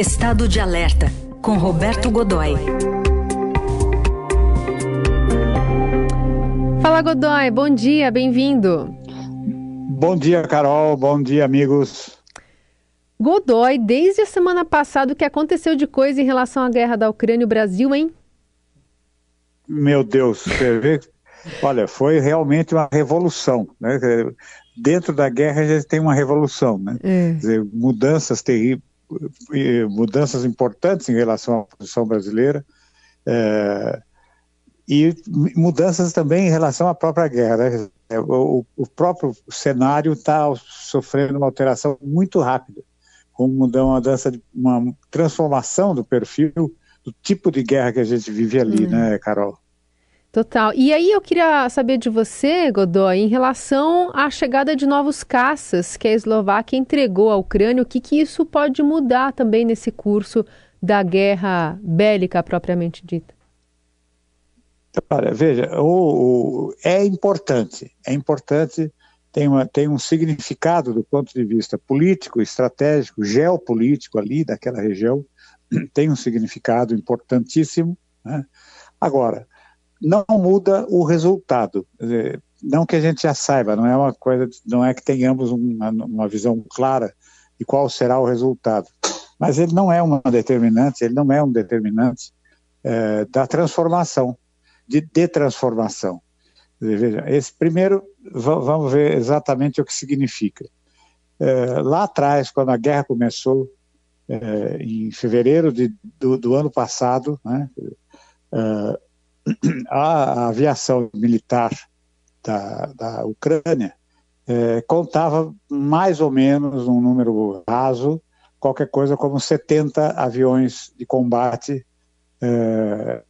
Estado de Alerta, com Roberto Godoy. Fala Godoy, bom dia, bem-vindo. Bom dia, Carol, bom dia, amigos. Godoy, desde a semana passada, o que aconteceu de coisa em relação à guerra da Ucrânia e o Brasil, hein? Meu Deus, você vê? Olha, foi realmente uma revolução. Né? Dentro da guerra a gente tem uma revolução, né? É. Dizer, mudanças terríveis, mudanças importantes em relação à posição brasileira é, e mudanças também em relação à própria guerra. Né? O, o próprio cenário está sofrendo uma alteração muito rápida como uma mudança, uma transformação do perfil do tipo de guerra que a gente vive ali, uhum. né, Carol? Total. E aí eu queria saber de você, Godoy, em relação à chegada de novos caças que a Eslováquia entregou à Ucrânia, o que, que isso pode mudar também nesse curso da guerra bélica propriamente dita? Olha, veja, o, o, é importante, é importante tem, uma, tem um significado do ponto de vista político, estratégico, geopolítico ali daquela região, tem um significado importantíssimo. Né? Agora, não muda o resultado. Não que a gente já saiba, não é uma coisa, não é que tenhamos uma, uma visão clara de qual será o resultado. Mas ele não é uma determinante, ele não é um determinante é, da transformação, de, de transformação. Veja, esse primeiro, vamos ver exatamente o que significa. É, lá atrás, quando a guerra começou, é, em fevereiro de, do, do, ano passado, né, é, a, aviação militar da, da Ucrânia é, contava mais ou menos um número raso, qualquer coisa como 70 aviões de combate, é,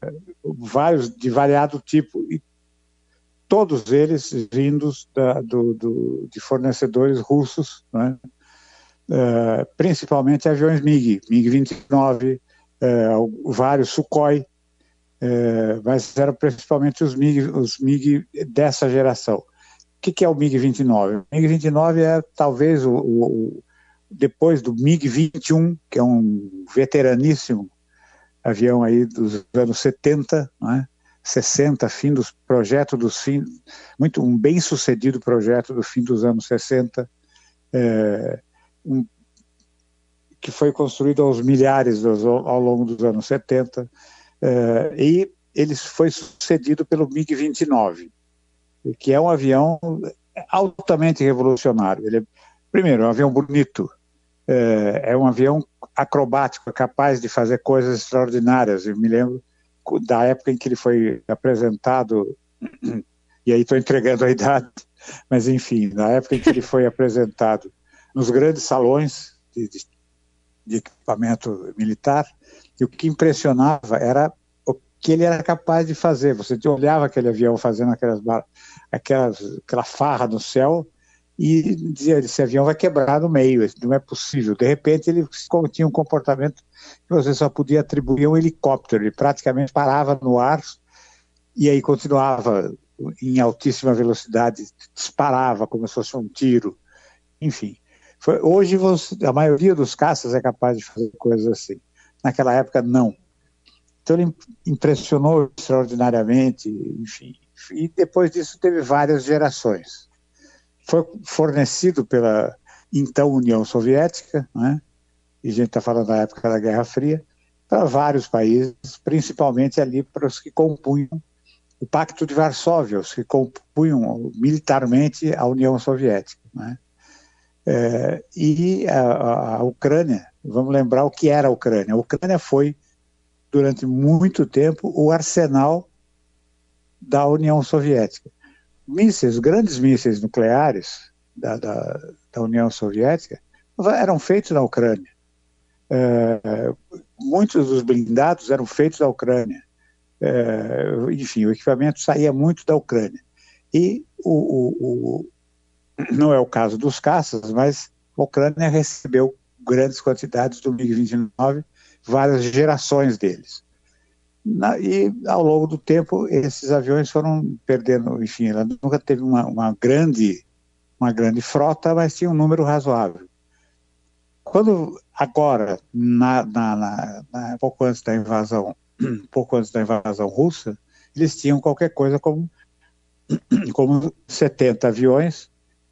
vários de variado tipo, e todos eles vindos da, do, do, de fornecedores russos, né? uh, principalmente aviões MiG, MiG-29, uh, vários Sukhoi, uh, mas eram principalmente os MiG, os MiG dessa geração. O que, que é o MiG-29? O MiG-29 é talvez o, o, depois do MiG-21, que é um veteraníssimo avião aí dos anos 70, né? 60, fim dos projeto dos fim, muito um bem sucedido projeto do fim dos anos 60, é, um, que foi construído aos milhares dos, ao longo dos anos 70, é, e ele foi sucedido pelo MiG-29, que é um avião altamente revolucionário. Ele é, primeiro, é um avião bonito, é, é um avião acrobático, capaz de fazer coisas extraordinárias. Eu me lembro da época em que ele foi apresentado, e aí estou entregando a idade, mas enfim, na época em que ele foi apresentado nos grandes salões de, de, de equipamento militar, e o que impressionava era o que ele era capaz de fazer. Você olhava aquele avião fazendo aquelas, aquelas, aquela farra no céu e dizia: esse avião vai quebrar no meio, não é possível. De repente ele tinha um comportamento que você só podia atribuir a um helicóptero. Ele praticamente parava no ar e aí continuava em altíssima velocidade, disparava como se fosse um tiro. Enfim, foi, hoje você, a maioria dos caças é capaz de fazer coisas assim. Naquela época, não. Então ele impressionou extraordinariamente, enfim. E depois disso teve várias gerações. Foi fornecido pela então União Soviética, né? e a gente está falando da época da Guerra Fria, para vários países, principalmente ali para os que compunham o Pacto de Varsóvia, os que compunham militarmente a União Soviética. Né? É, e a, a, Ucrânia, vamos lembrar o que era a Ucrânia. A Ucrânia foi, durante muito tempo, o arsenal da União Soviética. Mísseis, grandes mísseis nucleares da, da, da União Soviética eram feitos na Ucrânia. É, muitos dos blindados eram feitos da Ucrânia. É, enfim, o equipamento saía muito da Ucrânia. E o, o, não é o caso dos caças, mas a Ucrânia recebeu grandes quantidades do MiG-29, várias gerações deles. Na, e ao longo do tempo esses aviões foram perdendo, enfim, ela nunca teve uma, uma grande uma grande frota, mas tinha um número razoável. Quando agora, na, na, na, pouco antes da invasão, pouco antes da invasão russa, eles tinham qualquer coisa como, como 70 aviões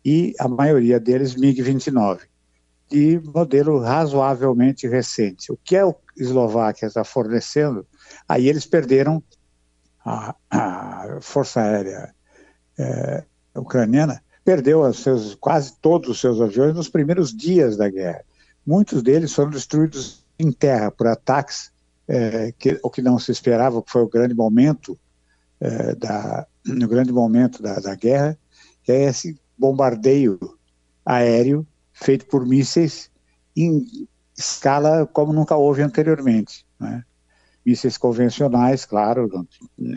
e a maioria deles MiG-29, de modelo razoavelmente recente. O que a Eslováquia está fornecendo, aí eles perderam a, a Força Aérea é, Ucraniana, perdeu seus, quase todos os seus aviões nos primeiros dias da guerra. Muitos deles foram destruídos em terra por ataques, é, que, o que não se esperava, que foi o grande momento é, da, no grande momento da, da guerra, que é esse bombardeio aéreo feito por mísseis em escala como nunca houve anteriormente. Né? Mísseis convencionais, claro,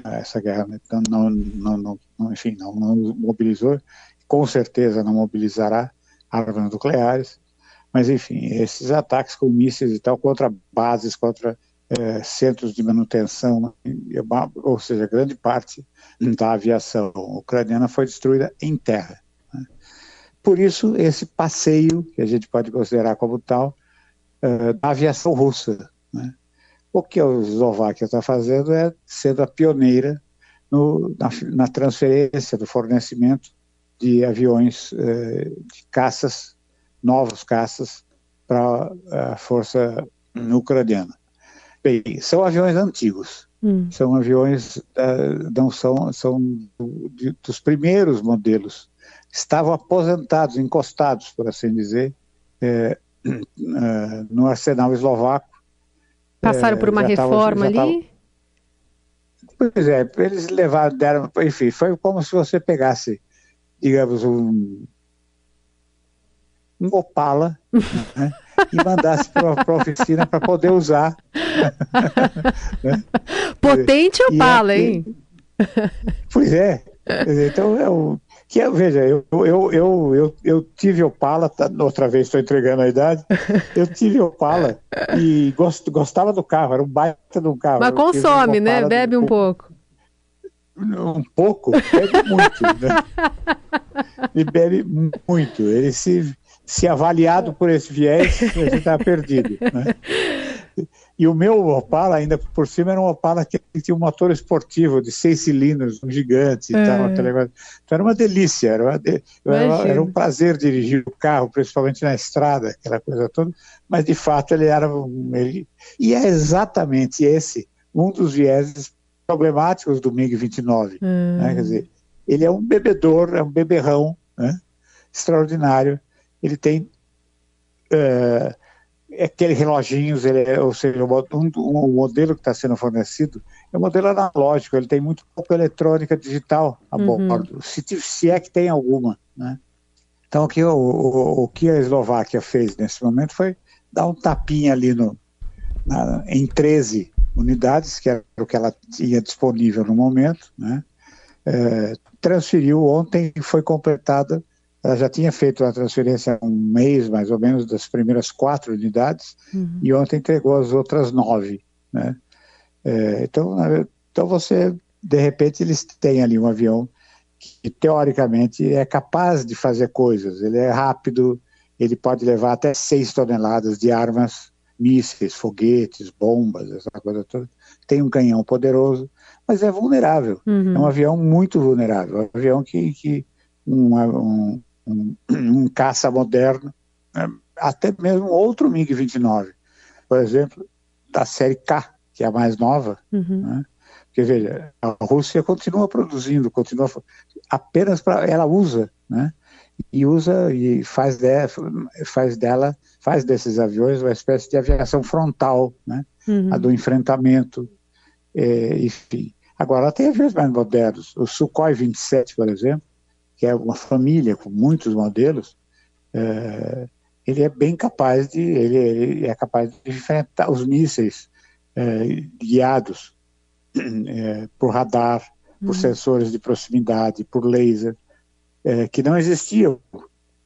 essa guerra não, não, não, não enfim, não, mobilizou, com certeza não mobilizará armas nucleares, mas enfim, esses ataques com mísseis e tal contra bases, contra é, centros de manutenção, ou seja, grande parte da aviação ucraniana foi destruída em terra. Por isso, esse passeio, que a gente pode considerar como tal, é, da aviação russa. Né? O que a Eslováquia está fazendo é sendo a pioneira no, na, na, transferência do fornecimento de aviões, é, de caças, novos caças, para a força ucraniana. Bem, são aviões antigos. Hum. São aviões, uh, não são, são de, dos primeiros modelos. Estavam aposentados, encostados, por assim dizer, é, uh, no arsenal eslovaco. Passaram é, por uma reforma tava, ali? Tava... Pois é, eles levaram, deram, enfim, foi como se você pegasse, digamos, um, um Opala, né? e mandasse para a oficina para poder usar. né? Potente Opala, hein? Pois é. Então, eu, que, é, veja, eu, eu, eu, eu, eu tive Opala, tá, outra vez estou entregando a idade, eu tive Opala e gost, gostava do carro, era um baita de um carro. Mas consome, né? Bebe um pouco. Um pouco? Bebe muito, né? Ele bebe muito. Ele se se avaliado por esse viés, a gente está perdido. Né? E o meu Opala, ainda por cima, era um Opala que tinha um motor esportivo de seis cilindros, um gigante e é. tal. Então era uma delícia, era, uma de... era, era, um prazer dirigir o carro, principalmente na estrada, aquela coisa toda. Mas de fato ele era. Ele... E é exatamente esse um dos vieses problemáticos do MiG-29. Hum. Né? Quer dizer, ele é um bebedor, é um beberrão né? extraordinário ele tem é, aqueles reloginhos, ele é, ou seja, o, um, um, modelo que está sendo fornecido é um modelo analógico, ele tem muito pouca eletrônica digital a uhum. bordo, se, se, é que tem alguma. Né? Então, o que, o, o, o, que a Eslováquia fez nesse momento foi dar um tapinha ali no, na, em 13 unidades, que era o que ela tinha disponível no momento, né? É, transferiu ontem e foi completada ela já tinha feito a transferência um mês, mais ou menos, das primeiras quatro unidades, uhum. e ontem entregou as outras nove. Né? É, então, então, você, de repente, eles têm ali um avião que, teoricamente, é capaz de fazer coisas. Ele é rápido, ele pode levar até seis toneladas de armas, mísseis, foguetes, bombas, essa coisa toda. Tem um canhão poderoso, mas é vulnerável. Uhum. É um avião muito vulnerável. É um avião que, que um, um, um, um caça moderno, né? até mesmo outro MiG-29, por exemplo, da série K, que é a mais nova, uhum. né? Porque, veja, a Rússia continua produzindo, continua apenas para. Ela usa, né? E usa e faz, de, faz dela, faz desses aviões uma espécie de aviação frontal, né? Uhum. A do enfrentamento, é, enfim. Agora, tem aviões mais modernos. O Sukhoi 27, por exemplo, que é uma família com muitos modelos, é, ele é bem capaz de, ele, ele, é capaz de enfrentar os mísseis é, guiados é, por radar, por uhum. sensores de proximidade, por laser, é, que não existiam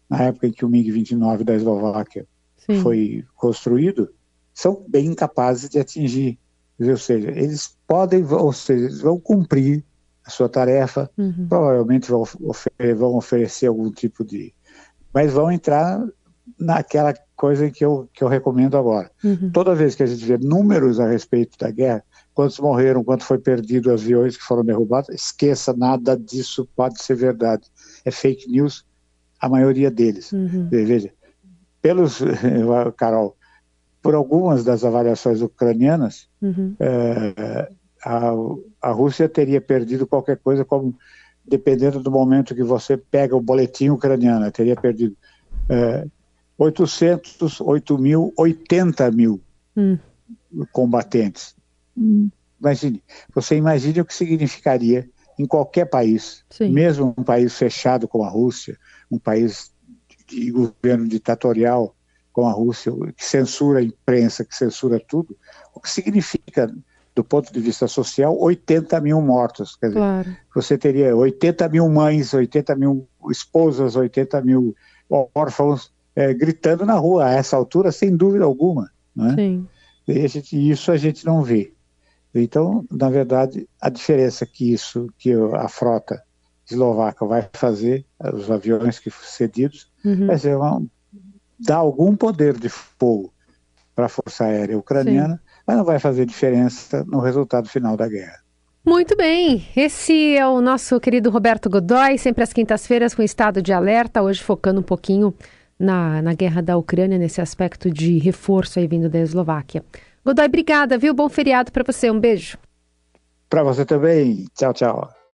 na época em que o MiG-29 da Eslováquia Sim. foi construído, são bem capazes de atingir. Ou seja, eles podem, ou seja, eles vão cumprir a sua tarefa, uhum. provavelmente vão, vão, oferecer algum tipo de. Mas vão entrar naquela coisa que eu, que eu recomendo agora. Uhum. Toda vez que a gente vê números a respeito da guerra, quantos morreram, quanto foi perdido, aviões que foram derrubados, esqueça, nada disso pode ser verdade. É fake news, a maioria deles. Uhum. Veja, pelos, Carol, por algumas das avaliações ucranianas, uhum. é, a, a Rússia teria perdido qualquer coisa como, dependendo do momento que você pega o boletim ucraniano, teria perdido é, 800, 8 mil, 80 mil hum. combatentes. Hum. Imagine, você imagine o que significaria em qualquer país, Sim. mesmo um país fechado como a Rússia, um país de governo ditatorial como a Rússia, que censura a imprensa, que censura tudo, o que significa, do ponto de vista social, 80 mil mortos. Quer dizer, claro. você teria 80 mil mães, 80 mil esposas, 80 mil órfãos é, gritando na rua a essa altura, sem dúvida alguma. Né? Sim. E a gente, isso a gente não vê. Então, na verdade, a diferença que isso, que a frota eslovaca vai fazer, os aviões que cedidos, uhum. vai ser uma, dar algum poder de fogo para a Força Aérea Ucraniana, Sim. Mas não vai fazer diferença no resultado final da guerra. Muito bem, esse é o nosso querido Roberto Godoy, sempre às quintas-feiras com estado de alerta, hoje focando um pouquinho na, na guerra da Ucrânia, nesse aspecto de reforço aí vindo da Eslováquia. Godoy, obrigada, viu? Bom feriado para você, um beijo. Para você também. Tchau, tchau.